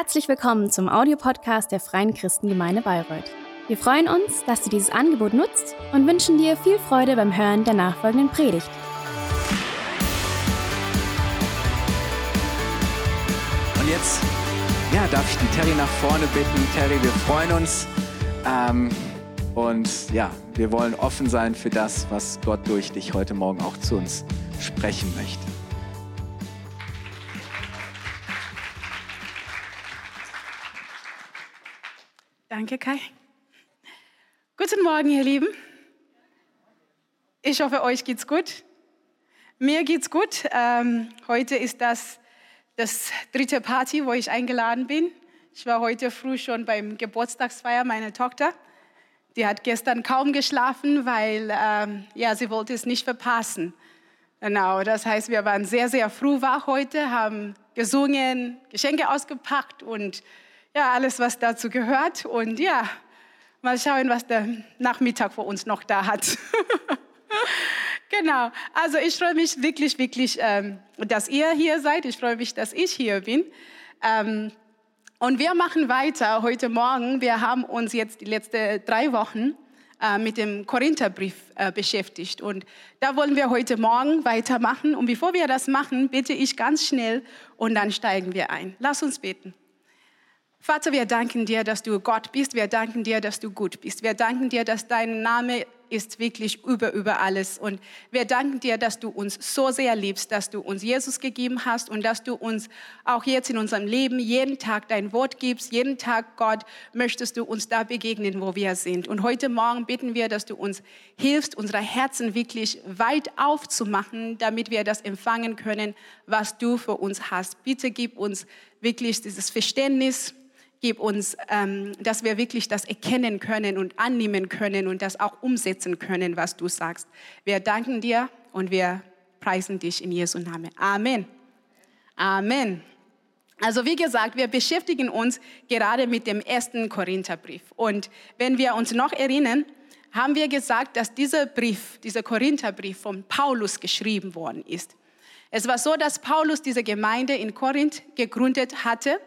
Herzlich willkommen zum Audiopodcast der Freien Christengemeinde Bayreuth. Wir freuen uns, dass du dieses Angebot nutzt und wünschen dir viel Freude beim Hören der nachfolgenden Predigt. Und jetzt ja, darf ich die Terry nach vorne bitten. Terry, wir freuen uns. Ähm, und ja, wir wollen offen sein für das, was Gott durch dich heute Morgen auch zu uns sprechen möchte. Danke, Kai. Guten Morgen, ihr Lieben. Ich hoffe, euch geht's gut. Mir geht's gut. Ähm, heute ist das das dritte Party, wo ich eingeladen bin. Ich war heute früh schon beim Geburtstagsfeier meiner Tochter. Die hat gestern kaum geschlafen, weil ähm, ja, sie wollte es nicht verpassen. Genau, das heißt, wir waren sehr, sehr früh wach heute, haben gesungen, Geschenke ausgepackt und ja, alles, was dazu gehört. Und ja, mal schauen, was der Nachmittag für uns noch da hat. genau, also ich freue mich wirklich, wirklich, ähm, dass ihr hier seid. Ich freue mich, dass ich hier bin. Ähm, und wir machen weiter heute Morgen. Wir haben uns jetzt die letzten drei Wochen äh, mit dem Korintherbrief äh, beschäftigt. Und da wollen wir heute Morgen weitermachen. Und bevor wir das machen, bitte ich ganz schnell und dann steigen wir ein. Lass uns beten. Vater, wir danken dir, dass du Gott bist. Wir danken dir, dass du gut bist. Wir danken dir, dass dein Name ist wirklich über, über alles. Und wir danken dir, dass du uns so sehr liebst, dass du uns Jesus gegeben hast und dass du uns auch jetzt in unserem Leben jeden Tag dein Wort gibst. Jeden Tag, Gott, möchtest du uns da begegnen, wo wir sind. Und heute Morgen bitten wir, dass du uns hilfst, unsere Herzen wirklich weit aufzumachen, damit wir das empfangen können, was du für uns hast. Bitte gib uns wirklich dieses Verständnis, Gib uns, ähm, dass wir wirklich das erkennen können und annehmen können und das auch umsetzen können, was du sagst. Wir danken dir und wir preisen dich in Jesu Namen. Amen. Amen. Also wie gesagt, wir beschäftigen uns gerade mit dem ersten Korintherbrief. Und wenn wir uns noch erinnern, haben wir gesagt, dass dieser Brief, dieser Korintherbrief von Paulus geschrieben worden ist. Es war so, dass Paulus diese Gemeinde in Korinth gegründet hatte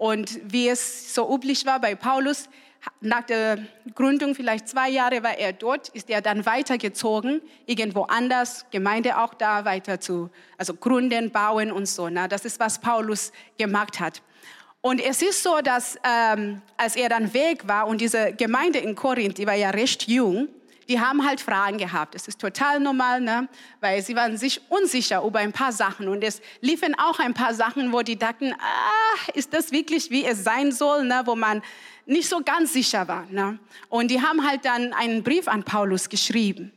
und wie es so üblich war bei Paulus, nach der Gründung, vielleicht zwei Jahre war er dort, ist er dann weitergezogen, irgendwo anders, Gemeinde auch da, weiter zu, also gründen, bauen und so. Na, das ist, was Paulus gemacht hat. Und es ist so, dass ähm, als er dann weg war und diese Gemeinde in Korinth, die war ja recht jung, die haben halt Fragen gehabt. Das ist total normal, ne? weil sie waren sich unsicher über ein paar Sachen. Und es liefen auch ein paar Sachen, wo die dachten, ah, ist das wirklich, wie es sein soll, ne? wo man nicht so ganz sicher war. Ne? Und die haben halt dann einen Brief an Paulus geschrieben.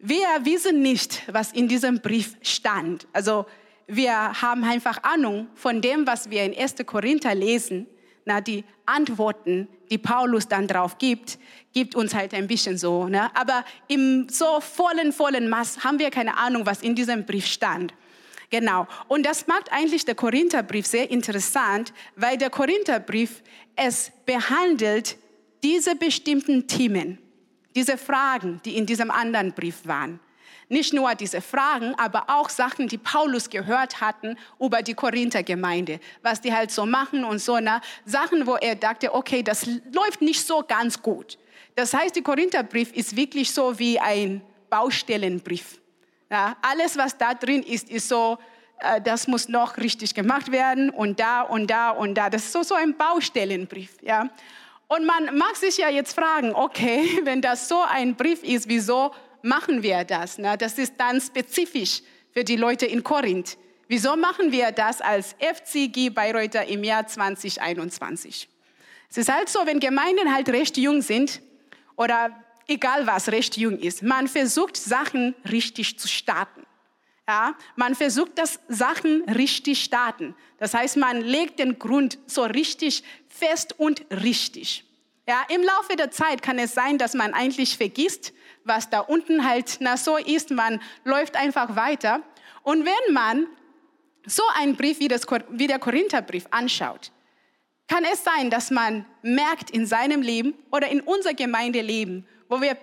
Wir wissen nicht, was in diesem Brief stand. Also wir haben einfach Ahnung von dem, was wir in 1. Korinther lesen na, die Antworten, die Paulus dann drauf gibt, gibt uns halt ein bisschen so. Ne? Aber im so vollen, vollen Maß haben wir keine Ahnung, was in diesem Brief stand. Genau. Und das macht eigentlich der Korintherbrief sehr interessant, weil der Korintherbrief es behandelt diese bestimmten Themen, diese Fragen, die in diesem anderen Brief waren. Nicht nur diese Fragen, aber auch Sachen, die Paulus gehört hatten über die Korinther-Gemeinde, was die halt so machen und so. Na, Sachen, wo er dachte, okay, das läuft nicht so ganz gut. Das heißt, der Korintherbrief ist wirklich so wie ein Baustellenbrief. Ja, alles, was da drin ist, ist so, äh, das muss noch richtig gemacht werden und da und da und da. Das ist so, so ein Baustellenbrief. Ja. Und man mag sich ja jetzt fragen, okay, wenn das so ein Brief ist, wieso machen wir das? Ne? Das ist dann spezifisch für die Leute in Korinth. Wieso machen wir das als FCG Bayreuther im Jahr 2021? Es ist halt so, wenn Gemeinden halt recht jung sind oder egal was recht jung ist, man versucht Sachen richtig zu starten. Ja, man versucht, dass Sachen richtig starten. Das heißt, man legt den Grund so richtig fest und richtig. Ja, Im Laufe der Zeit kann es sein, dass man eigentlich vergisst, was da unten halt na, so ist. Man läuft einfach weiter. Und wenn man so einen Brief wie, das, wie der Korintherbrief anschaut, kann es sein, dass man merkt in seinem Leben oder in unser Gemeindeleben, wo wir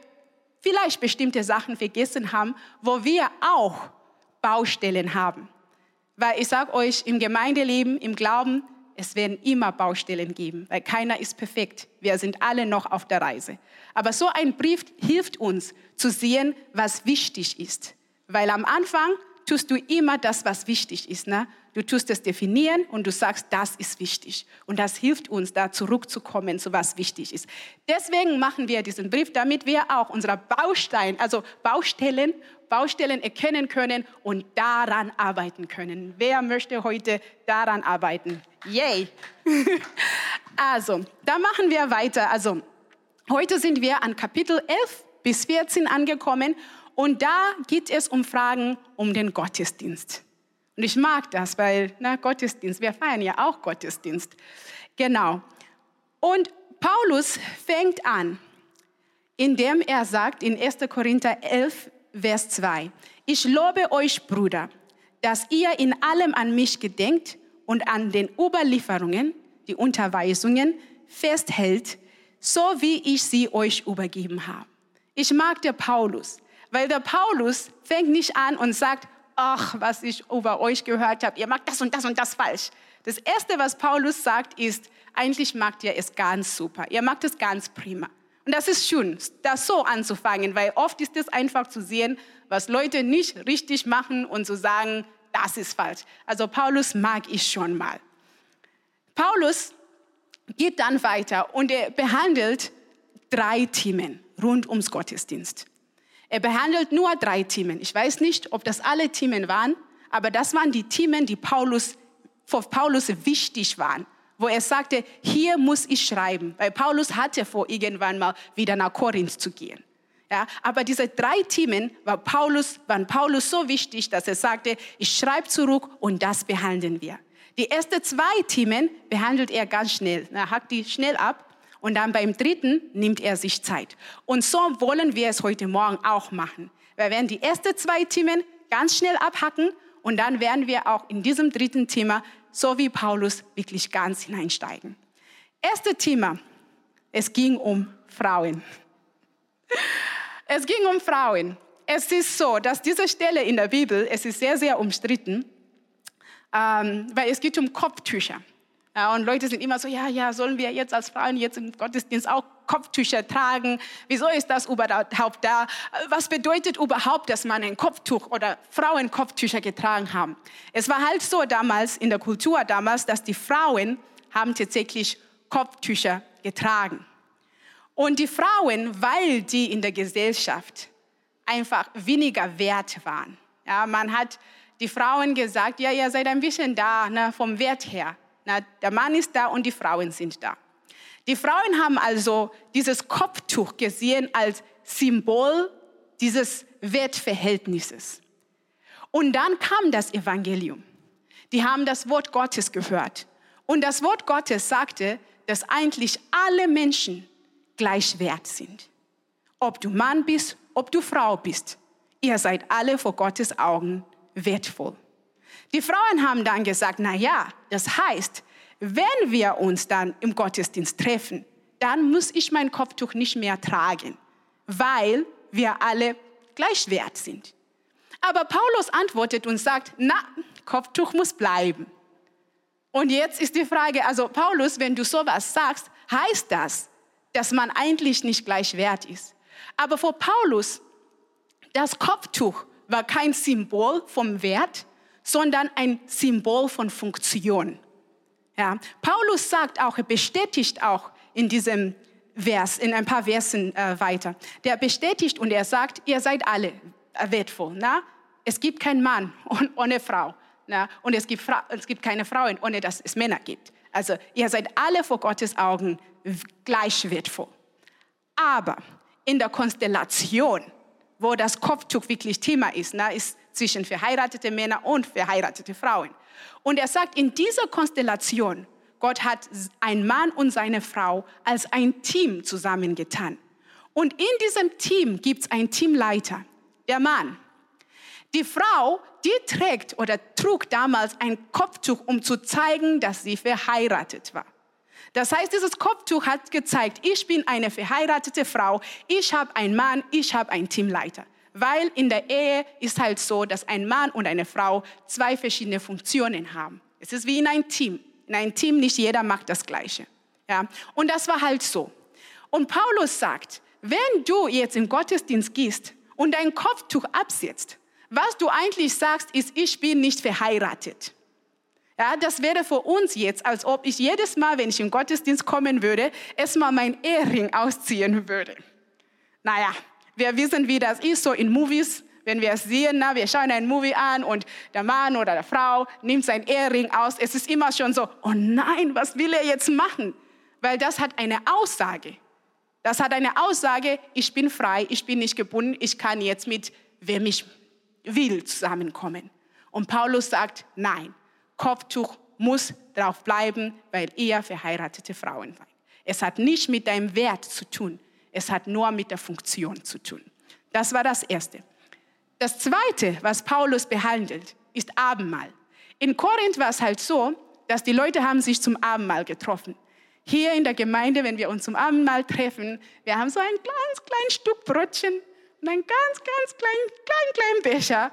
vielleicht bestimmte Sachen vergessen haben, wo wir auch Baustellen haben. Weil ich sage euch, im Gemeindeleben, im Glauben, es werden immer Baustellen geben, weil keiner ist perfekt. Wir sind alle noch auf der Reise. Aber so ein Brief hilft uns zu sehen, was wichtig ist. Weil am Anfang tust du immer das, was wichtig ist. Ne? Du tust es definieren und du sagst, das ist wichtig. Und das hilft uns, da zurückzukommen zu was wichtig ist. Deswegen machen wir diesen Brief, damit wir auch unsere Baustein, also Baustellen, Baustellen erkennen können und daran arbeiten können. Wer möchte heute daran arbeiten? Yay! also, da machen wir weiter. Also, heute sind wir an Kapitel 11 bis 14 angekommen und da geht es um Fragen um den Gottesdienst. Und ich mag das, weil na, Gottesdienst, wir feiern ja auch Gottesdienst. Genau. Und Paulus fängt an, indem er sagt in 1. Korinther 11, Vers 2, ich lobe euch, Brüder, dass ihr in allem an mich gedenkt und an den Überlieferungen, die Unterweisungen festhält, so wie ich sie euch übergeben habe. Ich mag der Paulus. Weil der Paulus fängt nicht an und sagt, ach, was ich über euch gehört habe, ihr macht das und das und das falsch. Das Erste, was Paulus sagt, ist, eigentlich macht ihr es ganz super. Ihr macht es ganz prima. Und das ist schön, das so anzufangen, weil oft ist es einfach zu sehen, was Leute nicht richtig machen und zu sagen, das ist falsch. Also Paulus mag ich schon mal. Paulus geht dann weiter und er behandelt drei Themen rund ums Gottesdienst. Er behandelt nur drei Themen. Ich weiß nicht, ob das alle Themen waren, aber das waren die Themen, die Paulus, für Paulus wichtig waren. Wo er sagte, hier muss ich schreiben. Weil Paulus hatte vor, irgendwann mal wieder nach Korinth zu gehen. Ja, aber diese drei Themen war Paulus, waren Paulus so wichtig, dass er sagte, ich schreibe zurück und das behandeln wir. Die ersten zwei Themen behandelt er ganz schnell. Er hackt die schnell ab und dann beim dritten nimmt er sich Zeit. Und so wollen wir es heute Morgen auch machen. Wir werden die ersten zwei Themen ganz schnell abhacken und dann werden wir auch in diesem dritten Thema, so wie Paulus, wirklich ganz hineinsteigen. Erste Thema, es ging um Frauen. Es ging um Frauen. Es ist so, dass diese Stelle in der Bibel, es ist sehr, sehr umstritten, ähm, weil es geht um Kopftücher. Ja, und Leute sind immer so, ja, ja, sollen wir jetzt als Frauen jetzt im Gottesdienst auch Kopftücher tragen? Wieso ist das überhaupt da? Was bedeutet überhaupt, dass man ein Kopftuch oder Frauen Kopftücher getragen haben? Es war halt so damals, in der Kultur damals, dass die Frauen haben tatsächlich Kopftücher getragen. Und die Frauen, weil die in der Gesellschaft einfach weniger wert waren. Ja, man hat die Frauen gesagt, ja, ihr seid ein bisschen da ne, vom Wert her. Na, der Mann ist da und die Frauen sind da. Die Frauen haben also dieses Kopftuch gesehen als Symbol dieses Wertverhältnisses. Und dann kam das Evangelium. Die haben das Wort Gottes gehört. Und das Wort Gottes sagte, dass eigentlich alle Menschen gleich wert sind. Ob du Mann bist, ob du Frau bist, ihr seid alle vor Gottes Augen wertvoll. Die Frauen haben dann gesagt, na ja, das heißt, wenn wir uns dann im Gottesdienst treffen, dann muss ich mein Kopftuch nicht mehr tragen, weil wir alle gleich wert sind. Aber Paulus antwortet und sagt, na, Kopftuch muss bleiben. Und jetzt ist die Frage, also Paulus, wenn du sowas sagst, heißt das, dass man eigentlich nicht gleich wert ist. Aber für Paulus, das Kopftuch war kein Symbol vom Wert, sondern ein Symbol von Funktion. Ja, Paulus sagt auch, er bestätigt auch in diesem Vers, in ein paar Versen äh, weiter. Der bestätigt und er sagt, ihr seid alle wertvoll. Na? Es gibt keinen Mann ohne Frau. Na? Und es gibt, es gibt keine Frauen, ohne dass es Männer gibt. Also ihr seid alle vor Gottes Augen gleich wertvoll. Aber in der Konstellation, wo das Kopftuch wirklich Thema ist, na, ist zwischen verheiratete Männer und verheiratete Frauen. Und er sagt, in dieser Konstellation, Gott hat ein Mann und seine Frau als ein Team zusammengetan. Und in diesem Team gibt es einen Teamleiter, der Mann. Die Frau, die trägt oder trug damals ein Kopftuch, um zu zeigen, dass sie verheiratet war. Das heißt, dieses Kopftuch hat gezeigt, ich bin eine verheiratete Frau, ich habe einen Mann, ich habe einen Teamleiter. Weil in der Ehe ist halt so, dass ein Mann und eine Frau zwei verschiedene Funktionen haben. Es ist wie in einem Team. In einem Team nicht jeder macht das Gleiche. Ja? Und das war halt so. Und Paulus sagt, wenn du jetzt im Gottesdienst gehst und dein Kopftuch absetzt, was du eigentlich sagst, ist, ich bin nicht verheiratet. Ja, das wäre für uns jetzt, als ob ich jedes Mal, wenn ich in Gottesdienst kommen würde, erstmal mein Ehering ausziehen würde. Naja, wir wissen, wie das ist, so in Movies, wenn wir es sehen, na, wir schauen ein Movie an und der Mann oder der Frau nimmt sein Ehering aus. Es ist immer schon so, oh nein, was will er jetzt machen? Weil das hat eine Aussage. Das hat eine Aussage, ich bin frei, ich bin nicht gebunden, ich kann jetzt mit wem ich will zusammenkommen. Und Paulus sagt, nein, Kopftuch muss drauf bleiben, weil ihr verheiratete Frauen seid. Es hat nicht mit deinem Wert zu tun, es hat nur mit der Funktion zu tun. Das war das Erste. Das Zweite, was Paulus behandelt, ist Abendmahl. In Korinth war es halt so, dass die Leute haben sich zum Abendmahl getroffen. Hier in der Gemeinde, wenn wir uns zum Abendmahl treffen, wir haben so ein ganz kleines Stück Brötchen und einen ganz, ganz kleinen, kleinen, kleinen Becher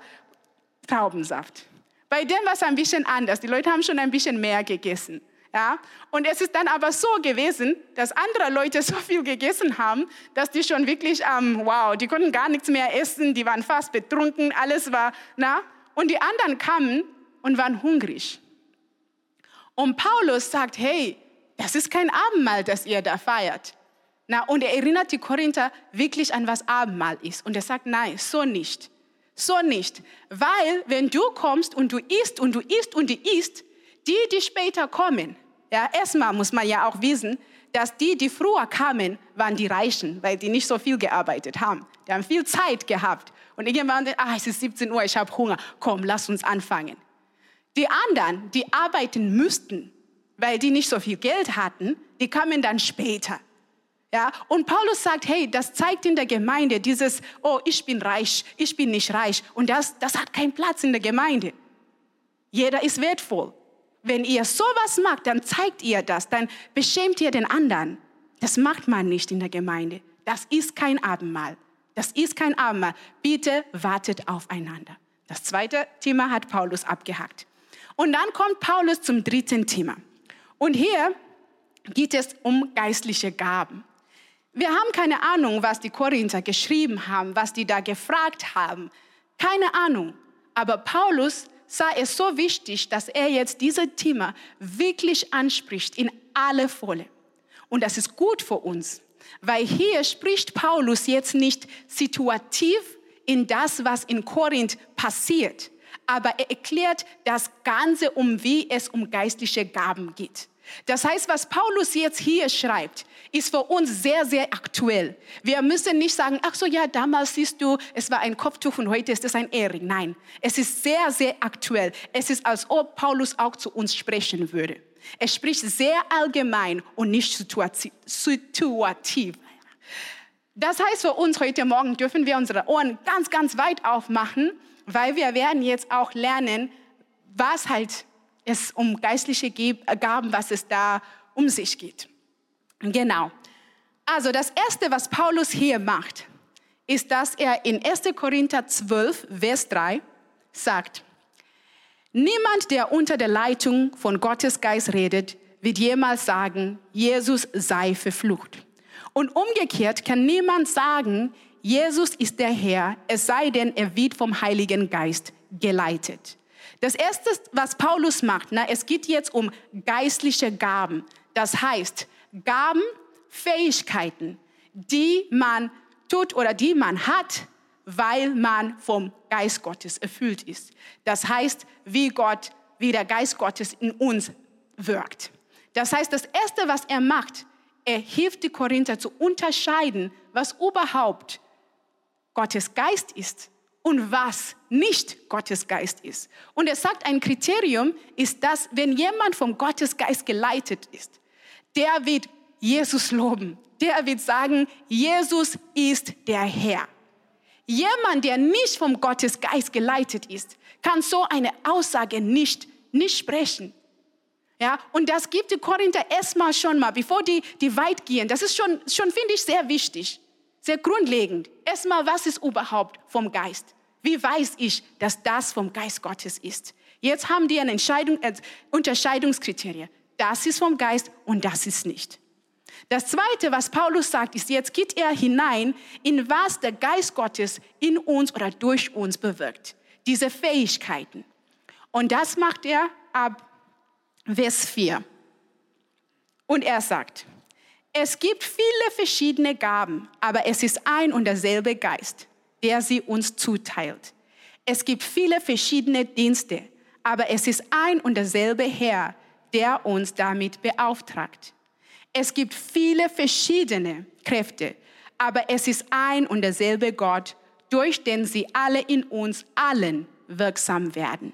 Traubensaft. Bei dem war es ein bisschen anders. Die Leute haben schon ein bisschen mehr gegessen. Ja? Und es ist dann aber so gewesen, dass andere Leute so viel gegessen haben, dass die schon wirklich, ähm, wow, die konnten gar nichts mehr essen, die waren fast betrunken, alles war, na? Und die anderen kamen und waren hungrig. Und Paulus sagt, hey, das ist kein Abendmahl, das ihr da feiert. Na, und er erinnert die Korinther wirklich an, was Abendmahl ist. Und er sagt, nein, so nicht. So nicht. Weil, wenn du kommst und du isst und du isst und du isst, die, die später kommen, ja, erstmal muss man ja auch wissen, dass die, die früher kamen, waren die Reichen, weil die nicht so viel gearbeitet haben. Die haben viel Zeit gehabt. Und irgendwann, ah, es ist 17 Uhr, ich habe Hunger. Komm, lass uns anfangen. Die anderen, die arbeiten müssten, weil die nicht so viel Geld hatten, die kamen dann später. Ja, und Paulus sagt, hey, das zeigt in der Gemeinde dieses, oh, ich bin reich, ich bin nicht reich. Und das, das hat keinen Platz in der Gemeinde. Jeder ist wertvoll. Wenn ihr sowas macht, dann zeigt ihr das, dann beschämt ihr den anderen. Das macht man nicht in der Gemeinde. Das ist kein Abendmahl. Das ist kein Abendmahl. Bitte wartet aufeinander. Das zweite Thema hat Paulus abgehakt. Und dann kommt Paulus zum dritten Thema. Und hier geht es um geistliche Gaben. Wir haben keine Ahnung, was die Korinther geschrieben haben, was die da gefragt haben. Keine Ahnung. Aber Paulus sah es so wichtig, dass er jetzt dieses Thema wirklich anspricht in alle Volle. Und das ist gut für uns, weil hier spricht Paulus jetzt nicht situativ in das, was in Korinth passiert, aber er erklärt das Ganze, um wie es um geistliche Gaben geht. Das heißt, was Paulus jetzt hier schreibt, ist für uns sehr, sehr aktuell. Wir müssen nicht sagen, ach so, ja, damals siehst du, es war ein Kopftuch und heute ist es ein Ehering. Nein, es ist sehr, sehr aktuell. Es ist, als ob Paulus auch zu uns sprechen würde. Er spricht sehr allgemein und nicht situativ. Das heißt, für uns heute Morgen dürfen wir unsere Ohren ganz, ganz weit aufmachen, weil wir werden jetzt auch lernen, was halt es um geistliche Gaben, was es da um sich geht. Genau. Also das Erste, was Paulus hier macht, ist, dass er in 1. Korinther 12, Vers 3 sagt, niemand, der unter der Leitung von Gottes Geist redet, wird jemals sagen, Jesus sei verflucht. Und umgekehrt kann niemand sagen, Jesus ist der Herr, es sei denn, er wird vom Heiligen Geist geleitet. Das Erste, was Paulus macht, na, es geht jetzt um geistliche Gaben. Das heißt, Gaben, Fähigkeiten, die man tut oder die man hat, weil man vom Geist Gottes erfüllt ist. Das heißt, wie Gott, wie der Geist Gottes in uns wirkt. Das heißt, das Erste, was er macht, er hilft die Korinther zu unterscheiden, was überhaupt Gottes Geist ist und was nicht Gottes Geist ist. Und er sagt, ein Kriterium ist das, wenn jemand vom Gottes Geist geleitet ist, der wird Jesus loben. Der wird sagen, Jesus ist der Herr. Jemand, der nicht vom Gottes Geist geleitet ist, kann so eine Aussage nicht, nicht sprechen. Ja, und das gibt die Korinther erstmal schon mal, bevor die, die weit gehen. Das ist schon, schon finde ich, sehr wichtig, sehr grundlegend. Erstmal, was ist überhaupt vom Geist? Wie weiß ich, dass das vom Geist Gottes ist? Jetzt haben die eine Entscheidung, äh, Unterscheidungskriterien. Das ist vom Geist und das ist nicht. Das Zweite, was Paulus sagt, ist, jetzt geht er hinein, in was der Geist Gottes in uns oder durch uns bewirkt. Diese Fähigkeiten. Und das macht er ab Vers 4. Und er sagt, es gibt viele verschiedene Gaben, aber es ist ein und derselbe Geist, der sie uns zuteilt. Es gibt viele verschiedene Dienste, aber es ist ein und derselbe Herr, der uns damit beauftragt. Es gibt viele verschiedene Kräfte, aber es ist ein und derselbe Gott, durch den sie alle in uns allen wirksam werden.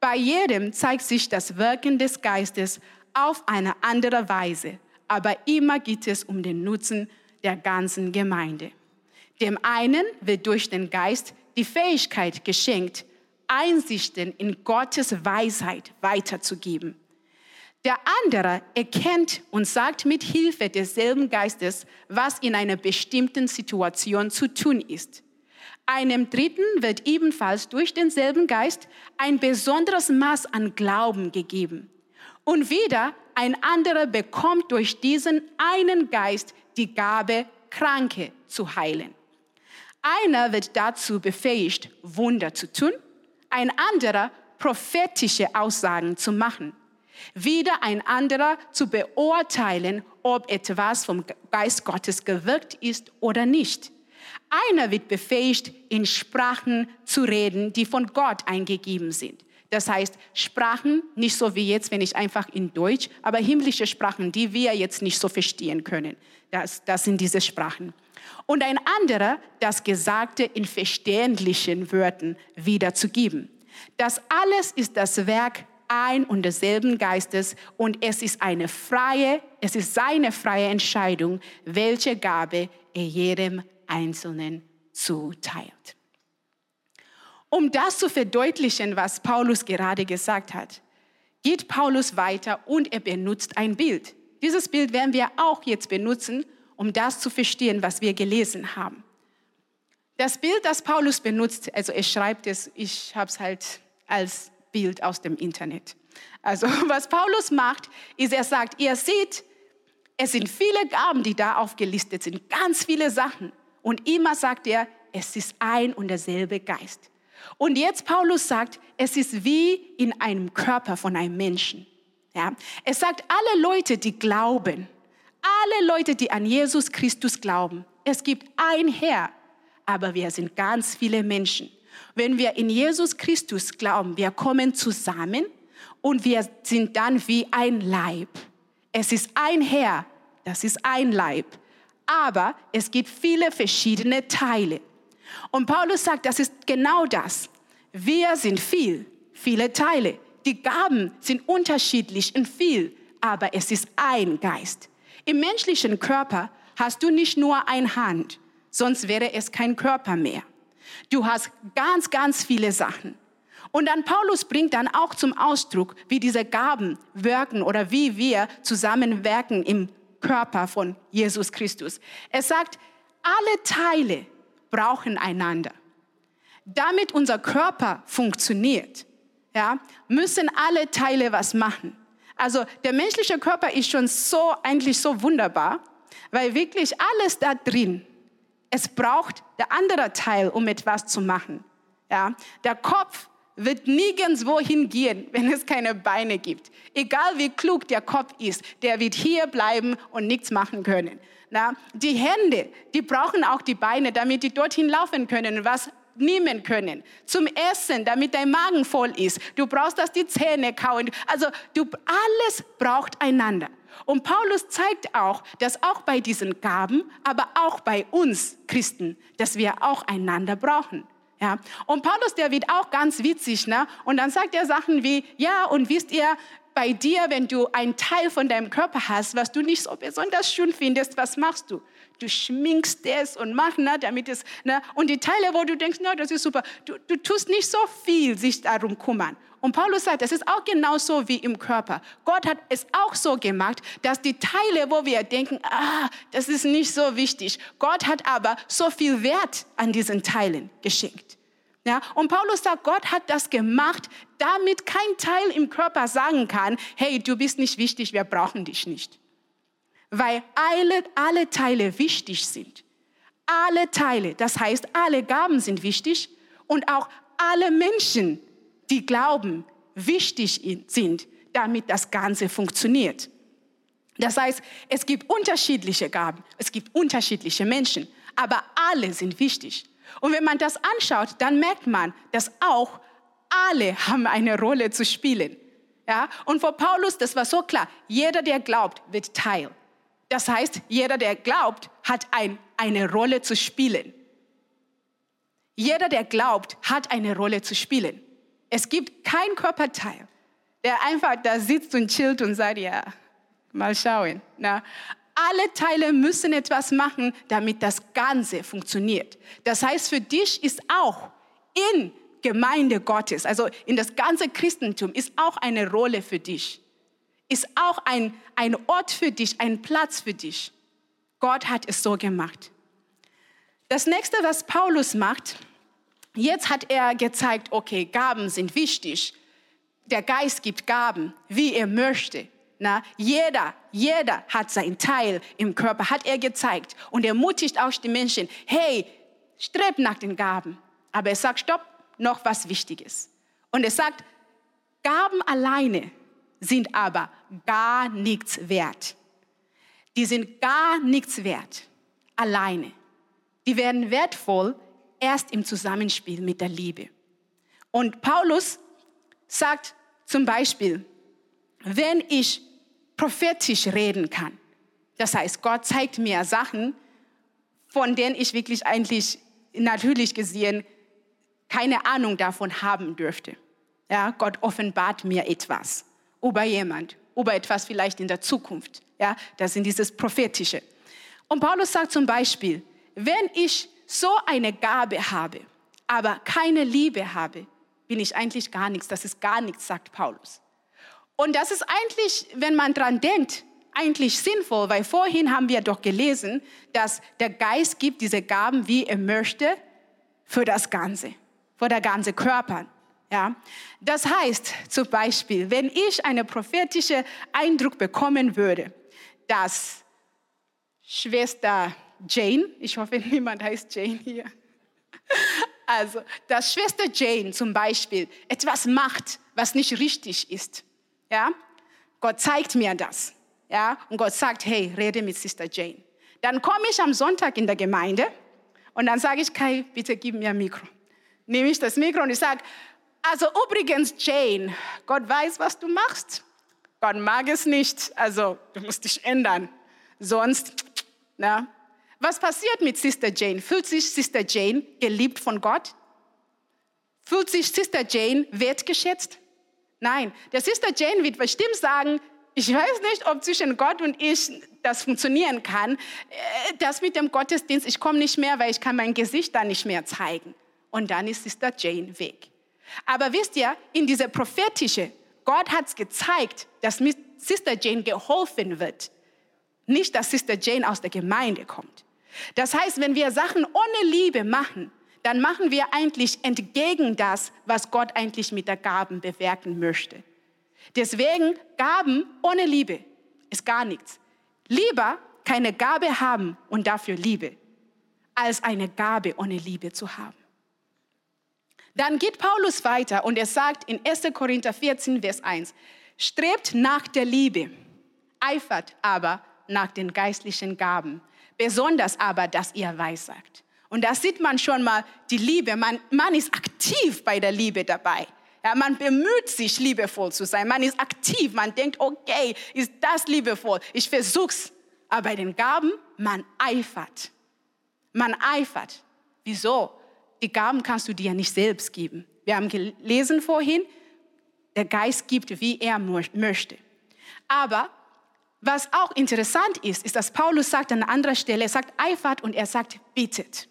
Bei jedem zeigt sich das Wirken des Geistes auf eine andere Weise aber immer geht es um den Nutzen der ganzen Gemeinde. Dem einen wird durch den Geist die Fähigkeit geschenkt, Einsichten in Gottes Weisheit weiterzugeben. Der andere erkennt und sagt mit Hilfe desselben Geistes, was in einer bestimmten Situation zu tun ist. Einem Dritten wird ebenfalls durch denselben Geist ein besonderes Maß an Glauben gegeben. Und wieder ein anderer bekommt durch diesen einen Geist die Gabe, Kranke zu heilen. Einer wird dazu befähigt, Wunder zu tun, ein anderer prophetische Aussagen zu machen, wieder ein anderer zu beurteilen, ob etwas vom Geist Gottes gewirkt ist oder nicht. Einer wird befähigt, in Sprachen zu reden, die von Gott eingegeben sind. Das heißt, Sprachen, nicht so wie jetzt, wenn ich einfach in Deutsch, aber himmlische Sprachen, die wir jetzt nicht so verstehen können. Das, das sind diese Sprachen. Und ein anderer, das Gesagte in verständlichen Wörtern wiederzugeben. Das alles ist das Werk ein und desselben Geistes und es ist eine freie, es ist seine freie Entscheidung, welche Gabe er jedem Einzelnen zuteilt. Um das zu verdeutlichen, was Paulus gerade gesagt hat, geht Paulus weiter und er benutzt ein Bild. Dieses Bild werden wir auch jetzt benutzen, um das zu verstehen, was wir gelesen haben. Das Bild, das Paulus benutzt, also er schreibt es, ich habe es halt als Bild aus dem Internet. Also was Paulus macht, ist, er sagt, ihr seht, es sind viele Gaben, die da aufgelistet sind, ganz viele Sachen. Und immer sagt er, es ist ein und derselbe Geist. Und jetzt Paulus sagt, es ist wie in einem Körper von einem Menschen. Ja? Es sagt, alle Leute, die glauben, alle Leute, die an Jesus Christus glauben, es gibt ein Herr, aber wir sind ganz viele Menschen. Wenn wir in Jesus Christus glauben, wir kommen zusammen und wir sind dann wie ein Leib. Es ist ein Herr, das ist ein Leib. Aber es gibt viele verschiedene Teile. Und Paulus sagt, das ist genau das. Wir sind viel, viele Teile. Die Gaben sind unterschiedlich und viel, aber es ist ein Geist. Im menschlichen Körper hast du nicht nur eine Hand, sonst wäre es kein Körper mehr. Du hast ganz, ganz viele Sachen. Und dann Paulus bringt dann auch zum Ausdruck, wie diese Gaben wirken oder wie wir zusammenwirken im Körper von Jesus Christus. Er sagt, alle Teile brauchen einander. Damit unser Körper funktioniert, ja, müssen alle Teile was machen. Also der menschliche Körper ist schon so eigentlich so wunderbar, weil wirklich alles da drin, es braucht der andere Teil, um etwas zu machen. Ja, der Kopf wird nirgendwo hingehen, wenn es keine Beine gibt. Egal wie klug der Kopf ist, der wird hier bleiben und nichts machen können. Na, die Hände, die brauchen auch die Beine, damit die dorthin laufen können, was nehmen können. Zum Essen, damit dein Magen voll ist. Du brauchst, dass die Zähne kauen. Also du, alles braucht einander. Und Paulus zeigt auch, dass auch bei diesen Gaben, aber auch bei uns Christen, dass wir auch einander brauchen. Ja. Und Paulus, der wird auch ganz witzig, ne? Und dann sagt er Sachen wie, ja, und wisst ihr, bei dir, wenn du einen Teil von deinem Körper hast, was du nicht so besonders schön findest, was machst du? Du schminkst es und machst, ne, damit es, ne, und die Teile, wo du denkst, na, das ist super, du, du tust nicht so viel sich darum kümmern. Und Paulus sagt, das ist auch genauso wie im Körper. Gott hat es auch so gemacht, dass die Teile, wo wir denken, ah, das ist nicht so wichtig, Gott hat aber so viel Wert an diesen Teilen geschenkt. Ja, und Paulus sagt, Gott hat das gemacht, damit kein Teil im Körper sagen kann, hey, du bist nicht wichtig, wir brauchen dich nicht. Weil alle, alle Teile wichtig sind. Alle Teile, das heißt, alle Gaben sind wichtig und auch alle Menschen, die glauben, wichtig sind, damit das Ganze funktioniert. Das heißt, es gibt unterschiedliche Gaben, es gibt unterschiedliche Menschen, aber alle sind wichtig. Und wenn man das anschaut, dann merkt man, dass auch alle haben eine Rolle zu spielen. Ja? Und vor Paulus, das war so klar, jeder, der glaubt, wird Teil. Das heißt, jeder, der glaubt, hat ein, eine Rolle zu spielen. Jeder, der glaubt, hat eine Rolle zu spielen. Es gibt kein Körperteil, der einfach da sitzt und chillt und sagt, ja, mal schauen. Na, alle Teile müssen etwas machen, damit das Ganze funktioniert. Das heißt, für dich ist auch in Gemeinde Gottes, also in das ganze Christentum, ist auch eine Rolle für dich. Ist auch ein, ein Ort für dich, ein Platz für dich. Gott hat es so gemacht. Das nächste, was Paulus macht, jetzt hat er gezeigt, okay, Gaben sind wichtig. Der Geist gibt Gaben, wie er möchte. Na, jeder, jeder hat seinen Teil im Körper, hat er gezeigt. Und er ermutigt auch die Menschen, hey, strebt nach den Gaben. Aber er sagt, stopp, noch was Wichtiges. Und er sagt, Gaben alleine sind aber gar nichts wert. Die sind gar nichts wert, alleine. Die werden wertvoll erst im Zusammenspiel mit der Liebe. Und Paulus sagt zum Beispiel, wenn ich prophetisch reden kann. Das heißt, Gott zeigt mir Sachen, von denen ich wirklich eigentlich natürlich gesehen keine Ahnung davon haben dürfte. Ja, Gott offenbart mir etwas über jemand, über etwas vielleicht in der Zukunft. Ja, das sind dieses prophetische. Und Paulus sagt zum Beispiel, wenn ich so eine Gabe habe, aber keine Liebe habe, bin ich eigentlich gar nichts. Das ist gar nichts, sagt Paulus. Und das ist eigentlich, wenn man dran denkt, eigentlich sinnvoll, weil vorhin haben wir doch gelesen, dass der Geist gibt diese Gaben, wie er möchte, für das Ganze, für der ganze Körper. Ja? Das heißt zum Beispiel, wenn ich einen prophetischen Eindruck bekommen würde, dass Schwester Jane, ich hoffe, niemand heißt Jane hier, also, dass Schwester Jane zum Beispiel etwas macht, was nicht richtig ist, ja? Gott zeigt mir das. Ja? Und Gott sagt, hey, rede mit Sister Jane. Dann komme ich am Sonntag in der Gemeinde und dann sage ich, Kai, bitte gib mir ein Mikro. Nehme ich das Mikro und ich sage, also übrigens, Jane, Gott weiß, was du machst. Gott mag es nicht, also du musst dich ändern. Sonst, na. Was passiert mit Sister Jane? Fühlt sich Sister Jane geliebt von Gott? Fühlt sich Sister Jane wertgeschätzt? Nein, der Sister Jane wird bestimmt sagen, ich weiß nicht, ob zwischen Gott und ich das funktionieren kann. Äh, das mit dem Gottesdienst, ich komme nicht mehr, weil ich kann mein Gesicht da nicht mehr zeigen. Und dann ist Sister Jane weg. Aber wisst ihr, in dieser prophetische, Gott hat es gezeigt, dass mit Sister Jane geholfen wird. Nicht, dass Sister Jane aus der Gemeinde kommt. Das heißt, wenn wir Sachen ohne Liebe machen, dann machen wir eigentlich entgegen das, was Gott eigentlich mit der Gaben bewirken möchte. Deswegen Gaben ohne Liebe ist gar nichts. Lieber keine Gabe haben und dafür Liebe, als eine Gabe ohne Liebe zu haben. Dann geht Paulus weiter und er sagt in 1. Korinther 14, Vers 1, strebt nach der Liebe, eifert aber nach den geistlichen Gaben, besonders aber, dass ihr weissagt. Und da sieht man schon mal die Liebe. Man, man ist aktiv bei der Liebe dabei. Ja, man bemüht sich, liebevoll zu sein. Man ist aktiv. Man denkt, okay, ist das liebevoll? Ich versuch's. Aber bei den Gaben, man eifert. Man eifert. Wieso? Die Gaben kannst du dir nicht selbst geben. Wir haben gelesen vorhin, der Geist gibt, wie er möchte. Aber was auch interessant ist, ist, dass Paulus sagt an anderer Stelle, er sagt eifert und er sagt bittet.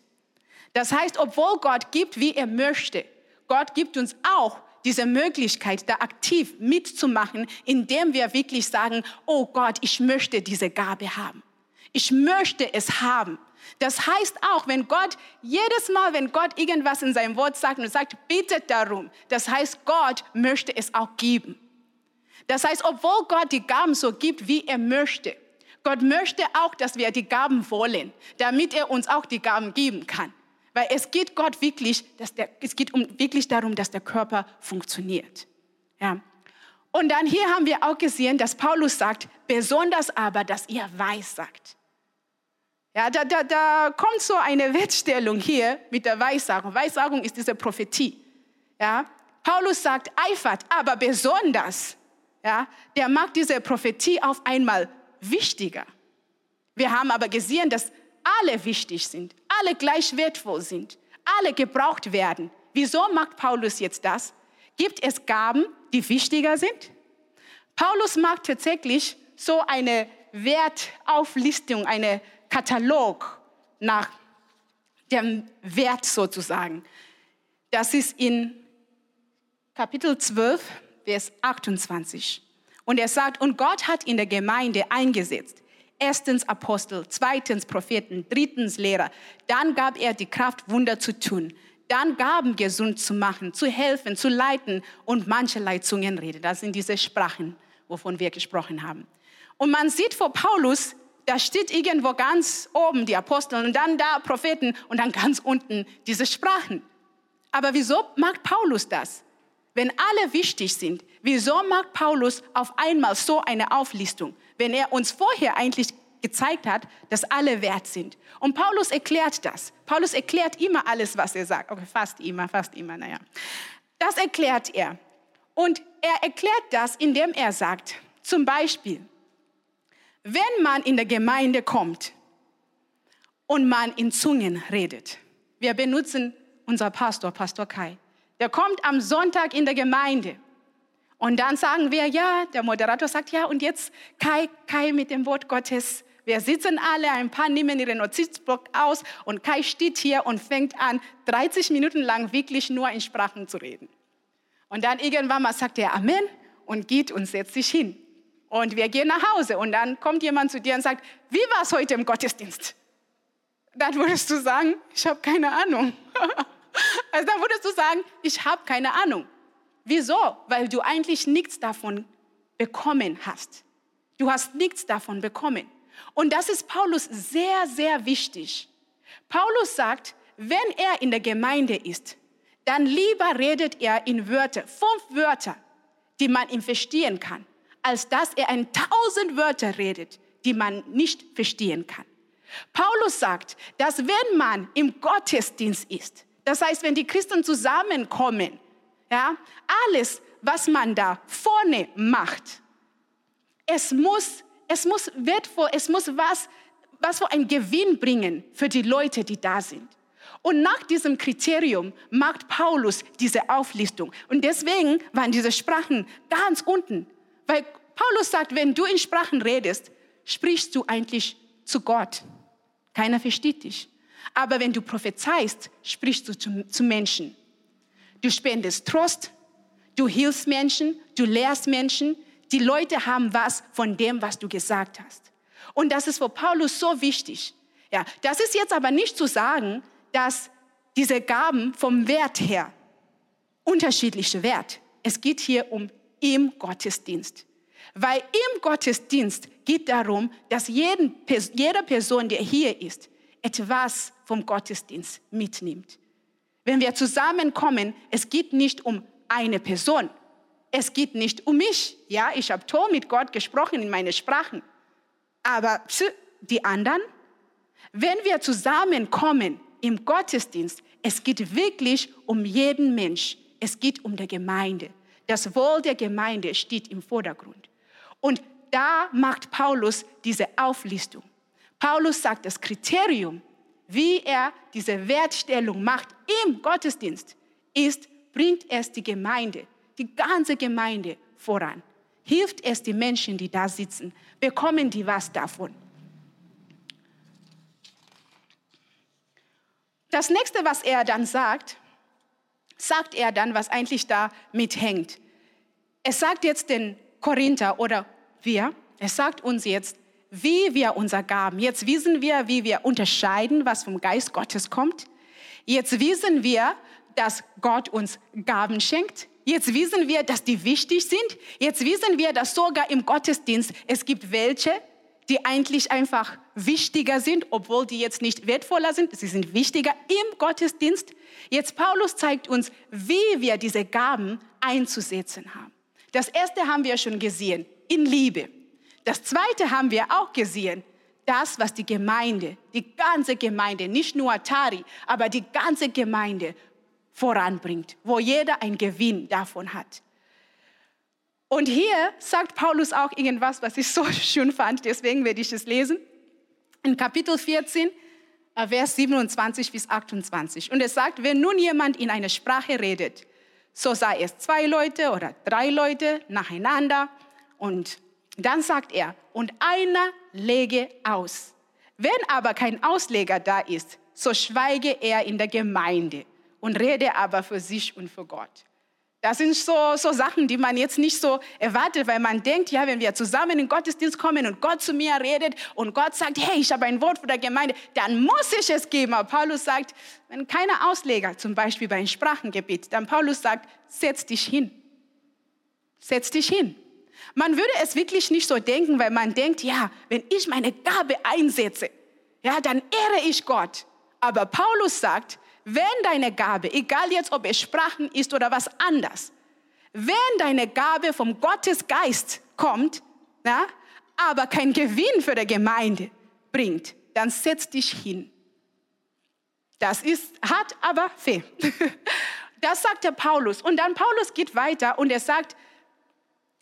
Das heißt, obwohl Gott gibt, wie er möchte, Gott gibt uns auch diese Möglichkeit, da aktiv mitzumachen, indem wir wirklich sagen, oh Gott, ich möchte diese Gabe haben. Ich möchte es haben. Das heißt auch, wenn Gott, jedes Mal, wenn Gott irgendwas in seinem Wort sagt und sagt, bittet darum, das heißt, Gott möchte es auch geben. Das heißt, obwohl Gott die Gaben so gibt, wie er möchte, Gott möchte auch, dass wir die Gaben wollen, damit er uns auch die Gaben geben kann. Weil es geht Gott wirklich, dass der, es geht um, wirklich darum, dass der Körper funktioniert. Ja. Und dann hier haben wir auch gesehen, dass Paulus sagt, besonders aber, dass ihr weiß sagt. Ja, da, da, da kommt so eine Wettstellung hier mit der Weissagung. Weissagung ist diese Prophetie. Ja, Paulus sagt, eifert, aber besonders. Ja, der macht diese Prophetie auf einmal wichtiger. Wir haben aber gesehen, dass alle wichtig sind, alle gleich wertvoll sind, alle gebraucht werden. Wieso macht Paulus jetzt das? Gibt es Gaben, die wichtiger sind? Paulus macht tatsächlich so eine Wertauflistung, eine Katalog nach dem Wert sozusagen. Das ist in Kapitel 12, Vers 28. Und er sagt, und Gott hat in der Gemeinde eingesetzt. Erstens Apostel, zweitens Propheten, drittens Lehrer. Dann gab er die Kraft, Wunder zu tun. Dann Gaben gesund zu machen, zu helfen, zu leiten und mancherlei Zungenrede. Das sind diese Sprachen, wovon wir gesprochen haben. Und man sieht vor Paulus, da steht irgendwo ganz oben die Apostel und dann da Propheten und dann ganz unten diese Sprachen. Aber wieso macht Paulus das? Wenn alle wichtig sind, wieso macht Paulus auf einmal so eine Auflistung, wenn er uns vorher eigentlich gezeigt hat, dass alle wert sind? Und Paulus erklärt das. Paulus erklärt immer alles, was er sagt. Okay, fast immer, fast immer, naja. Das erklärt er. Und er erklärt das, indem er sagt, zum Beispiel, wenn man in der Gemeinde kommt und man in Zungen redet, wir benutzen unser Pastor, Pastor Kai, der kommt am Sonntag in der Gemeinde und dann sagen wir, ja, der Moderator sagt, ja, und jetzt Kai, Kai mit dem Wort Gottes. Wir sitzen alle, ein paar nehmen ihren Notizblock aus und Kai steht hier und fängt an, 30 Minuten lang wirklich nur in Sprachen zu reden. Und dann irgendwann mal sagt er Amen und geht und setzt sich hin. Und wir gehen nach Hause und dann kommt jemand zu dir und sagt, wie war es heute im Gottesdienst? Dann würdest du sagen, ich habe keine Ahnung. also dann würdest du sagen, ich habe keine Ahnung. Wieso? Weil du eigentlich nichts davon bekommen hast. Du hast nichts davon bekommen. Und das ist Paulus sehr, sehr wichtig. Paulus sagt, wenn er in der Gemeinde ist, dann lieber redet er in Wörter, fünf Wörter, die man ihm verstehen kann als dass er ein tausend Wörter redet, die man nicht verstehen kann. Paulus sagt, dass wenn man im Gottesdienst ist, das heißt, wenn die Christen zusammenkommen, ja, alles, was man da vorne macht, es muss, es muss wertvoll, es muss was, was für einen Gewinn bringen für die Leute, die da sind. Und nach diesem Kriterium macht Paulus diese Auflistung. Und deswegen waren diese Sprachen ganz unten. Weil Paulus sagt, wenn du in Sprachen redest, sprichst du eigentlich zu Gott. Keiner versteht dich. Aber wenn du prophezeist, sprichst du zu, zu Menschen. Du spendest Trost, du hilfst Menschen, du lehrst Menschen. Die Leute haben was von dem, was du gesagt hast. Und das ist für Paulus so wichtig. Ja, das ist jetzt aber nicht zu sagen, dass diese Gaben vom Wert her unterschiedliche Wert. Es geht hier um im Gottesdienst. Weil im Gottesdienst geht darum, dass jeden, jede Person, die hier ist, etwas vom Gottesdienst mitnimmt. Wenn wir zusammenkommen, es geht nicht um eine Person. Es geht nicht um mich. Ja, ich habe toll mit Gott gesprochen in meine Sprachen. Aber die anderen, wenn wir zusammenkommen im Gottesdienst, es geht wirklich um jeden Mensch. Es geht um die Gemeinde. Das Wohl der Gemeinde steht im Vordergrund. Und da macht Paulus diese Auflistung. Paulus sagt, das Kriterium, wie er diese Wertstellung macht im Gottesdienst, ist, bringt es die Gemeinde, die ganze Gemeinde voran. Hilft es die Menschen, die da sitzen, bekommen die was davon. Das nächste, was er dann sagt, sagt er dann, was eigentlich da mithängt. Er sagt jetzt den Korinther oder wir, er sagt uns jetzt, wie wir unser Gaben. Jetzt wissen wir, wie wir unterscheiden, was vom Geist Gottes kommt. Jetzt wissen wir, dass Gott uns Gaben schenkt. Jetzt wissen wir, dass die wichtig sind. Jetzt wissen wir, dass sogar im Gottesdienst es gibt welche, die eigentlich einfach wichtiger sind, obwohl die jetzt nicht wertvoller sind. Sie sind wichtiger im Gottesdienst. Jetzt Paulus zeigt uns, wie wir diese Gaben einzusetzen haben. Das erste haben wir schon gesehen, in Liebe. Das zweite haben wir auch gesehen, das, was die Gemeinde, die ganze Gemeinde, nicht nur Atari, aber die ganze Gemeinde voranbringt, wo jeder einen Gewinn davon hat. Und hier sagt Paulus auch irgendwas, was ich so schön fand, deswegen werde ich es lesen. In Kapitel 14, äh, Vers 27 bis 28. Und es sagt, wenn nun jemand in einer Sprache redet, so sei es zwei Leute oder drei Leute nacheinander. Und dann sagt er, und einer lege aus. Wenn aber kein Ausleger da ist, so schweige er in der Gemeinde und rede aber für sich und für Gott. Das sind so, so Sachen, die man jetzt nicht so erwartet, weil man denkt, ja, wenn wir zusammen in den Gottesdienst kommen und Gott zu mir redet und Gott sagt, hey, ich habe ein Wort für die Gemeinde, dann muss ich es geben. Aber Paulus sagt, wenn keiner Ausleger, zum Beispiel bei einem Sprachengebet, dann Paulus sagt, setz dich hin. Setz dich hin. Man würde es wirklich nicht so denken, weil man denkt, ja, wenn ich meine Gabe einsetze, ja, dann ehre ich Gott. Aber Paulus sagt, wenn deine Gabe, egal jetzt ob es Sprachen ist oder was anders, wenn deine Gabe vom Gottesgeist kommt, ja, aber kein Gewinn für die Gemeinde bringt, dann setz dich hin. Das ist hart, aber fair. Das sagt der Paulus. Und dann Paulus geht weiter und er sagt,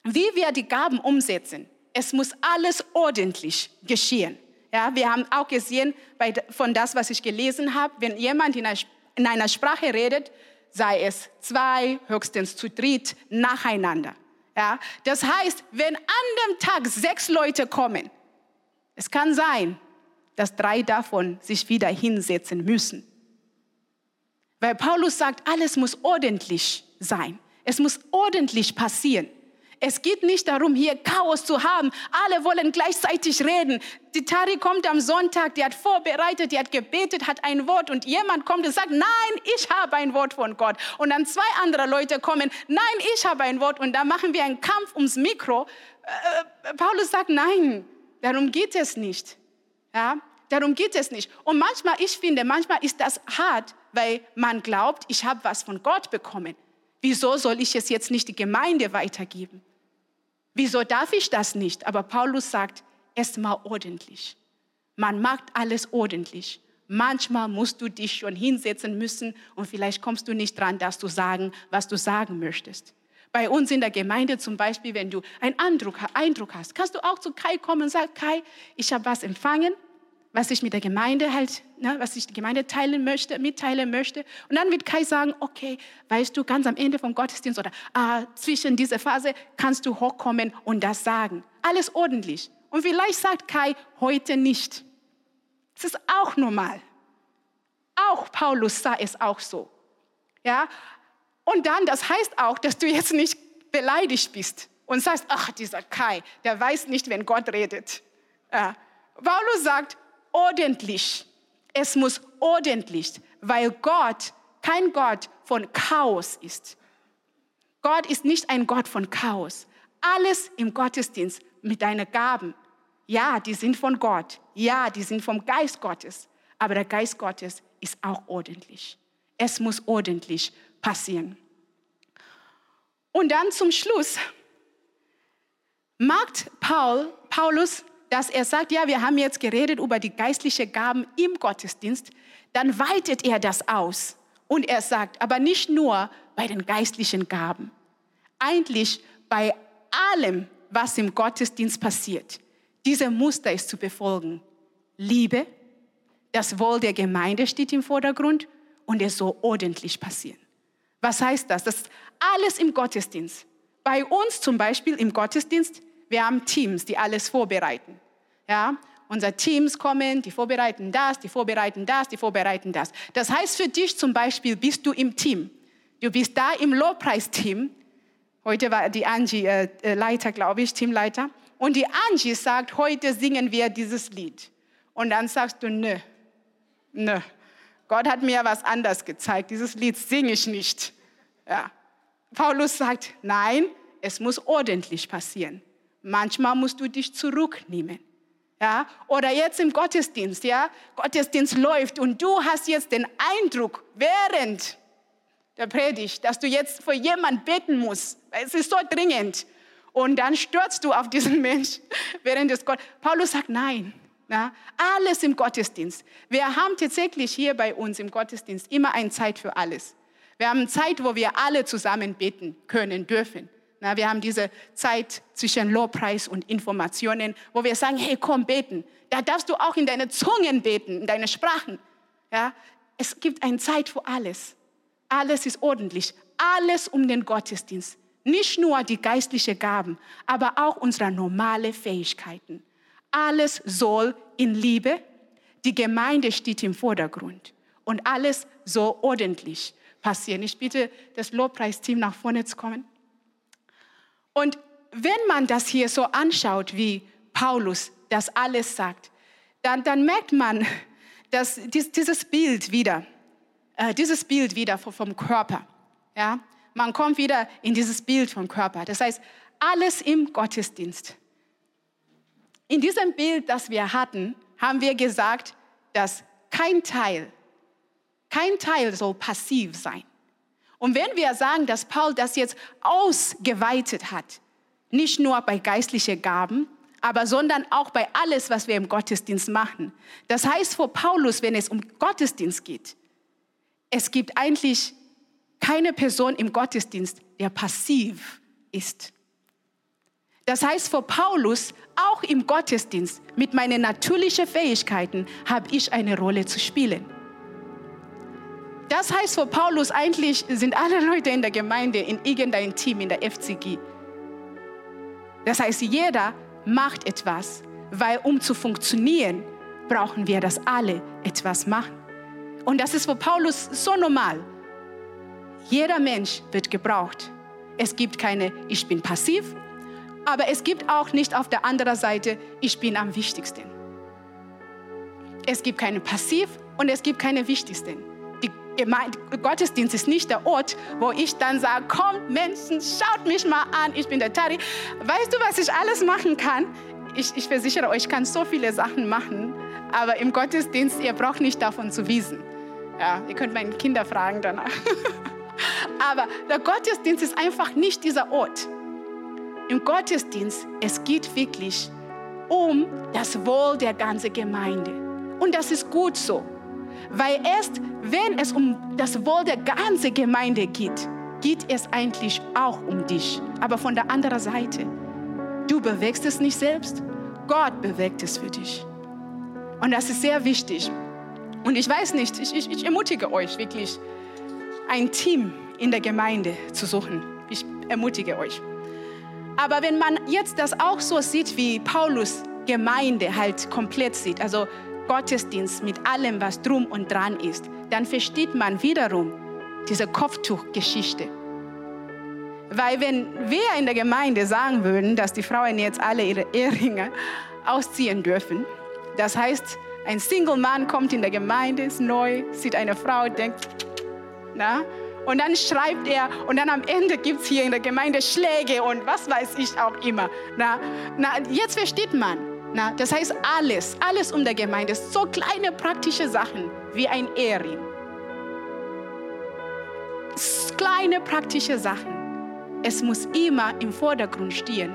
wie wir die Gaben umsetzen. Es muss alles ordentlich geschehen. Ja, wir haben auch gesehen bei, von das, was ich gelesen habe, wenn jemand in einer, in einer Sprache redet, sei es zwei, höchstens zu dritt, nacheinander. Ja, das heißt, wenn an dem Tag sechs Leute kommen, es kann sein, dass drei davon sich wieder hinsetzen müssen. Weil Paulus sagt, alles muss ordentlich sein. Es muss ordentlich passieren. Es geht nicht darum, hier Chaos zu haben. Alle wollen gleichzeitig reden. Die Tari kommt am Sonntag, die hat vorbereitet, die hat gebetet, hat ein Wort und jemand kommt und sagt, nein, ich habe ein Wort von Gott. Und dann zwei andere Leute kommen, nein, ich habe ein Wort. Und da machen wir einen Kampf ums Mikro. Äh, Paulus sagt, nein, darum geht es nicht. Ja, darum geht es nicht. Und manchmal, ich finde, manchmal ist das hart, weil man glaubt, ich habe was von Gott bekommen. Wieso soll ich es jetzt nicht die Gemeinde weitergeben? Wieso darf ich das nicht? Aber Paulus sagt, erstmal ordentlich. Man macht alles ordentlich. Manchmal musst du dich schon hinsetzen müssen und vielleicht kommst du nicht dran, dass du sagen, was du sagen möchtest. Bei uns in der Gemeinde zum Beispiel, wenn du einen Eindruck, hast, kannst du auch zu Kai kommen und sagen, Kai, ich habe was empfangen was ich mit der Gemeinde halt, ne, was ich die Gemeinde teilen möchte, mitteilen möchte. Und dann wird Kai sagen, okay, weißt du, ganz am Ende vom Gottesdienst oder ah, zwischen dieser Phase kannst du hochkommen und das sagen. Alles ordentlich. Und vielleicht sagt Kai heute nicht. Das ist auch normal. Auch Paulus sah es auch so. Ja? Und dann, das heißt auch, dass du jetzt nicht beleidigt bist und sagst, ach, dieser Kai, der weiß nicht, wenn Gott redet. Ja. Paulus sagt, ordentlich. Es muss ordentlich, weil Gott kein Gott von Chaos ist. Gott ist nicht ein Gott von Chaos. Alles im Gottesdienst mit deinen Gaben, ja, die sind von Gott. Ja, die sind vom Geist Gottes. Aber der Geist Gottes ist auch ordentlich. Es muss ordentlich passieren. Und dann zum Schluss macht Paul, Paulus dass er sagt, ja, wir haben jetzt geredet über die geistlichen Gaben im Gottesdienst, dann weitet er das aus. Und er sagt, aber nicht nur bei den geistlichen Gaben, eigentlich bei allem, was im Gottesdienst passiert. Diese Muster ist zu befolgen. Liebe, das Wohl der Gemeinde steht im Vordergrund und es soll ordentlich passieren. Was heißt das? Das ist alles im Gottesdienst. Bei uns zum Beispiel im Gottesdienst wir haben Teams, die alles vorbereiten. Ja, unsere Teams kommen, die vorbereiten das, die vorbereiten das, die vorbereiten das. Das heißt für dich zum Beispiel, bist du im Team. Du bist da im Lobpreisteam. Heute war die Angie äh, äh Leiter, glaube ich, Teamleiter. und die Angie sagt, heute singen wir dieses Lied. Und dann sagst du, nö, nö, Gott hat mir was anderes gezeigt, dieses Lied singe ich nicht. Ja. Paulus sagt, nein, es muss ordentlich passieren. Manchmal musst du dich zurücknehmen. Ja? Oder jetzt im Gottesdienst, ja? Gottesdienst läuft und du hast jetzt den Eindruck, während der Predigt, dass du jetzt für jemanden beten musst. Es ist so dringend. Und dann stürzt du auf diesen Mensch während des Gott. Paulus sagt nein. Ja, alles im Gottesdienst. Wir haben tatsächlich hier bei uns im Gottesdienst immer eine Zeit für alles. Wir haben Zeit, wo wir alle zusammen beten können, dürfen. Na, wir haben diese Zeit zwischen Lobpreis und Informationen, wo wir sagen, hey, komm beten. Da darfst du auch in deine Zungen beten, in deine Sprachen. Ja, es gibt eine Zeit für alles. Alles ist ordentlich. Alles um den Gottesdienst. Nicht nur die geistlichen Gaben, aber auch unsere normalen Fähigkeiten. Alles soll in Liebe. Die Gemeinde steht im Vordergrund. Und alles so ordentlich passieren. Ich bitte das Lobpreisteam nach vorne zu kommen. Und wenn man das hier so anschaut, wie Paulus das alles sagt, dann, dann merkt man, dass dieses Bild wieder, äh, dieses Bild wieder vom Körper, ja, man kommt wieder in dieses Bild vom Körper. Das heißt, alles im Gottesdienst. In diesem Bild, das wir hatten, haben wir gesagt, dass kein Teil, kein Teil soll passiv sein. Und wenn wir sagen, dass Paul das jetzt ausgeweitet hat, nicht nur bei geistlichen Gaben, aber sondern auch bei alles, was wir im Gottesdienst machen. Das heißt für Paulus, wenn es um Gottesdienst geht, es gibt eigentlich keine Person im Gottesdienst, der passiv ist. Das heißt für Paulus, auch im Gottesdienst mit meinen natürlichen Fähigkeiten habe ich eine Rolle zu spielen. Das heißt für Paulus eigentlich sind alle Leute in der Gemeinde in irgendeinem Team in der FCG. Das heißt, jeder macht etwas, weil um zu funktionieren, brauchen wir, dass alle etwas machen. Und das ist für Paulus so normal. Jeder Mensch wird gebraucht. Es gibt keine, ich bin passiv, aber es gibt auch nicht auf der anderen Seite, ich bin am wichtigsten. Es gibt keine passiv und es gibt keine wichtigsten. Gemeinde, Gottesdienst ist nicht der Ort, wo ich dann sage, komm Menschen, schaut mich mal an, ich bin der Tari. Weißt du, was ich alles machen kann? Ich, ich versichere euch, ich kann so viele Sachen machen, aber im Gottesdienst, ihr braucht nicht davon zu wissen. Ja, ihr könnt meine Kinder fragen danach. aber der Gottesdienst ist einfach nicht dieser Ort. Im Gottesdienst, es geht wirklich um das Wohl der ganzen Gemeinde. Und das ist gut so. Weil erst wenn es um das Wohl der ganzen Gemeinde geht, geht es eigentlich auch um dich. Aber von der anderen Seite, du bewegst es nicht selbst, Gott bewegt es für dich. Und das ist sehr wichtig. Und ich weiß nicht, ich, ich, ich ermutige euch wirklich, ein Team in der Gemeinde zu suchen. Ich ermutige euch. Aber wenn man jetzt das auch so sieht, wie Paulus Gemeinde halt komplett sieht, also Gottesdienst mit allem, was drum und dran ist, dann versteht man wiederum diese Kopftuchgeschichte. Weil wenn wir in der Gemeinde sagen würden, dass die Frauen jetzt alle ihre Eheringe ausziehen dürfen, das heißt, ein Single-Mann kommt in der Gemeinde, ist neu, sieht eine Frau, denkt, na, und dann schreibt er und dann am Ende gibt es hier in der Gemeinde Schläge und was weiß ich auch immer. Na, na, jetzt versteht man, na, das heißt alles, alles um der Gemeinde, so kleine praktische Sachen wie ein Ehering. Kleine praktische Sachen. Es muss immer im Vordergrund stehen,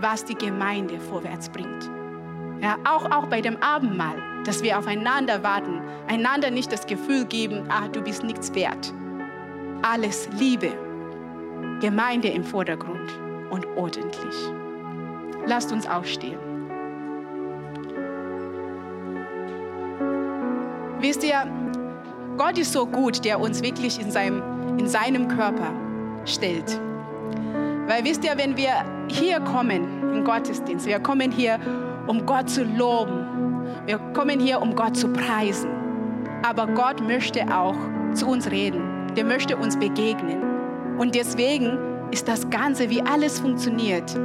was die Gemeinde vorwärts bringt. Ja, auch, auch bei dem Abendmahl, dass wir aufeinander warten, einander nicht das Gefühl geben, ah, du bist nichts wert. Alles Liebe, Gemeinde im Vordergrund und ordentlich. Lasst uns aufstehen. Wisst ihr, Gott ist so gut, der uns wirklich in seinem, in seinem Körper stellt. Weil wisst ihr, wenn wir hier kommen in Gottesdienst, wir kommen hier, um Gott zu loben, wir kommen hier, um Gott zu preisen. Aber Gott möchte auch zu uns reden, der möchte uns begegnen. Und deswegen ist das Ganze, wie alles funktioniert,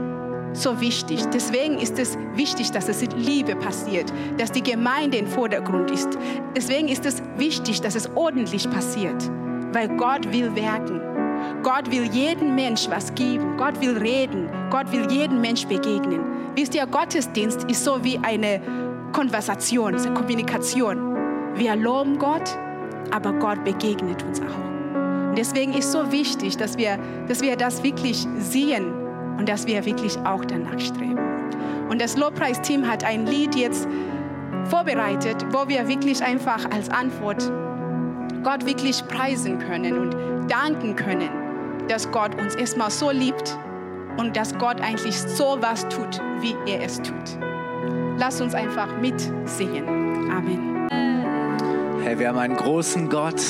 so wichtig. Deswegen ist es wichtig, dass es in Liebe passiert, dass die Gemeinde im Vordergrund ist. Deswegen ist es wichtig, dass es ordentlich passiert, weil Gott will wirken. Gott will jedem Mensch was geben. Gott will reden. Gott will jedem Mensch begegnen. Wisst ihr, Gottesdienst ist so wie eine Konversation, eine Kommunikation. Wir loben Gott, aber Gott begegnet uns auch. Und deswegen ist so wichtig, dass wir, dass wir das wirklich sehen und dass wir wirklich auch danach streben. Und das Lobpreisteam hat ein Lied jetzt vorbereitet, wo wir wirklich einfach als Antwort Gott wirklich preisen können und danken können, dass Gott uns erstmal so liebt und dass Gott eigentlich so was tut, wie er es tut. Lass uns einfach mitsingen. Amen. Hey, wir haben einen großen Gott,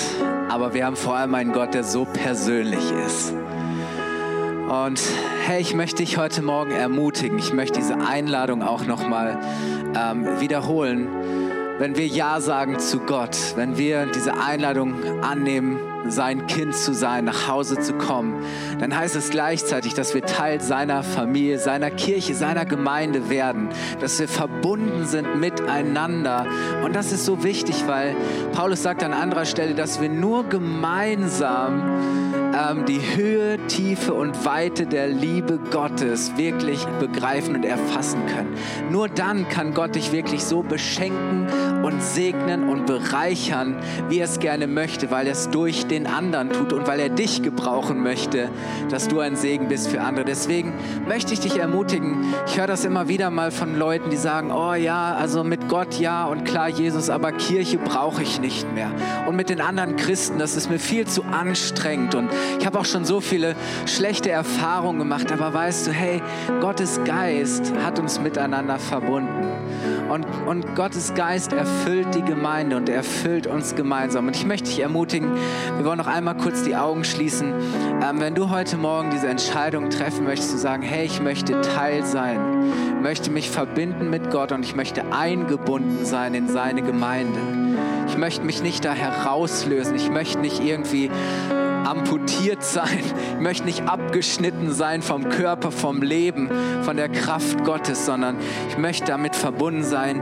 aber wir haben vor allem einen Gott, der so persönlich ist. Und hey, ich möchte dich heute Morgen ermutigen. Ich möchte diese Einladung auch nochmal ähm, wiederholen. Wenn wir Ja sagen zu Gott, wenn wir diese Einladung annehmen, sein Kind zu sein, nach Hause zu kommen, dann heißt es gleichzeitig, dass wir Teil seiner Familie, seiner Kirche, seiner Gemeinde werden, dass wir verbunden sind miteinander. Und das ist so wichtig, weil Paulus sagt an anderer Stelle, dass wir nur gemeinsam ähm, die Höhe, Tiefe und Weite der Liebe Gottes wirklich begreifen und erfassen können. Nur dann kann Gott dich wirklich so beschenken und segnen und bereichern, wie er es gerne möchte, weil er es durch den anderen tut und weil er dich gebrauchen möchte, dass du ein Segen bist für andere. Deswegen möchte ich dich ermutigen. Ich höre das immer wieder mal von Leuten, die sagen, oh ja, also mit Gott ja und klar Jesus, aber Kirche brauche ich nicht mehr. Und mit den anderen Christen, das ist mir viel zu anstrengend und ich habe auch schon so viele schlechte Erfahrungen gemacht, aber weißt du, hey, Gottes Geist hat uns miteinander verbunden. Und, und Gottes Geist erfüllt die Gemeinde und er erfüllt uns gemeinsam. Und ich möchte dich ermutigen, wir wollen noch einmal kurz die Augen schließen. Ähm, wenn du heute Morgen diese Entscheidung treffen möchtest, zu sagen, hey, ich möchte Teil sein, möchte mich verbinden mit Gott und ich möchte eingebunden sein in seine Gemeinde. Ich möchte mich nicht da herauslösen. Ich möchte nicht irgendwie amputiert sein. Ich möchte nicht abgeschnitten sein vom Körper, vom Leben, von der Kraft Gottes, sondern ich möchte damit verbunden sein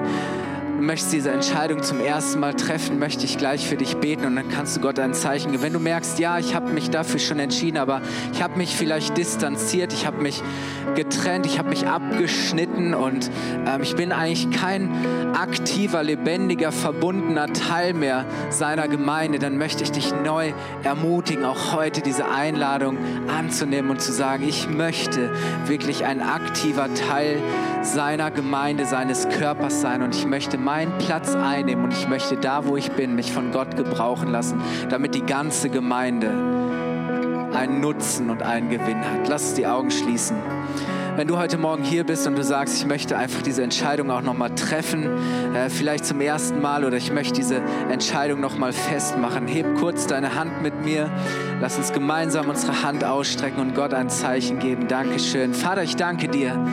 du möchtest diese Entscheidung zum ersten Mal treffen, möchte ich gleich für dich beten und dann kannst du Gott ein Zeichen geben. Wenn du merkst, ja, ich habe mich dafür schon entschieden, aber ich habe mich vielleicht distanziert, ich habe mich getrennt, ich habe mich abgeschnitten und ähm, ich bin eigentlich kein aktiver, lebendiger, verbundener Teil mehr seiner Gemeinde, dann möchte ich dich neu ermutigen, auch heute diese Einladung anzunehmen und zu sagen, ich möchte wirklich ein aktiver Teil seiner Gemeinde, seines Körpers sein und ich möchte meinen Platz einnehmen und ich möchte da, wo ich bin, mich von Gott gebrauchen lassen, damit die ganze Gemeinde einen Nutzen und einen Gewinn hat. Lass uns die Augen schließen. Wenn du heute Morgen hier bist und du sagst, ich möchte einfach diese Entscheidung auch nochmal treffen, äh, vielleicht zum ersten Mal oder ich möchte diese Entscheidung nochmal festmachen, heb kurz deine Hand mit mir. Lass uns gemeinsam unsere Hand ausstrecken und Gott ein Zeichen geben. Dankeschön. Vater, ich danke dir,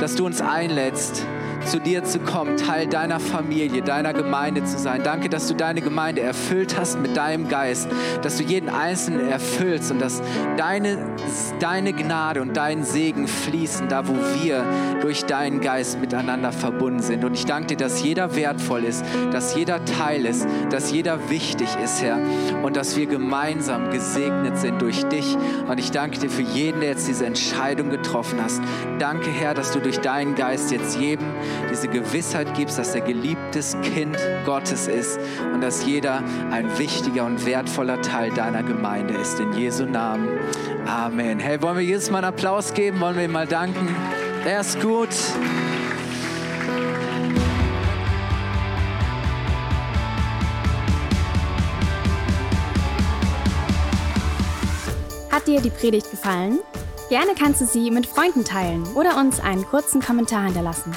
dass du uns einlädst zu dir zu kommen, Teil deiner Familie, deiner Gemeinde zu sein. Danke, dass du deine Gemeinde erfüllt hast mit deinem Geist, dass du jeden Einzelnen erfüllst und dass deine, deine Gnade und dein Segen fließen, da wo wir durch deinen Geist miteinander verbunden sind. Und ich danke dir, dass jeder wertvoll ist, dass jeder Teil ist, dass jeder wichtig ist, Herr, und dass wir gemeinsam gesegnet sind durch dich. Und ich danke dir für jeden, der jetzt diese Entscheidung getroffen hast. Danke, Herr, dass du durch deinen Geist jetzt jedem diese Gewissheit gibst, dass er geliebtes Kind Gottes ist und dass jeder ein wichtiger und wertvoller Teil deiner Gemeinde ist. In Jesu Namen. Amen. Hey, wollen wir Jesus mal einen Applaus geben? Wollen wir ihm mal danken? Er ist gut. Hat dir die Predigt gefallen? Gerne kannst du sie mit Freunden teilen oder uns einen kurzen Kommentar hinterlassen.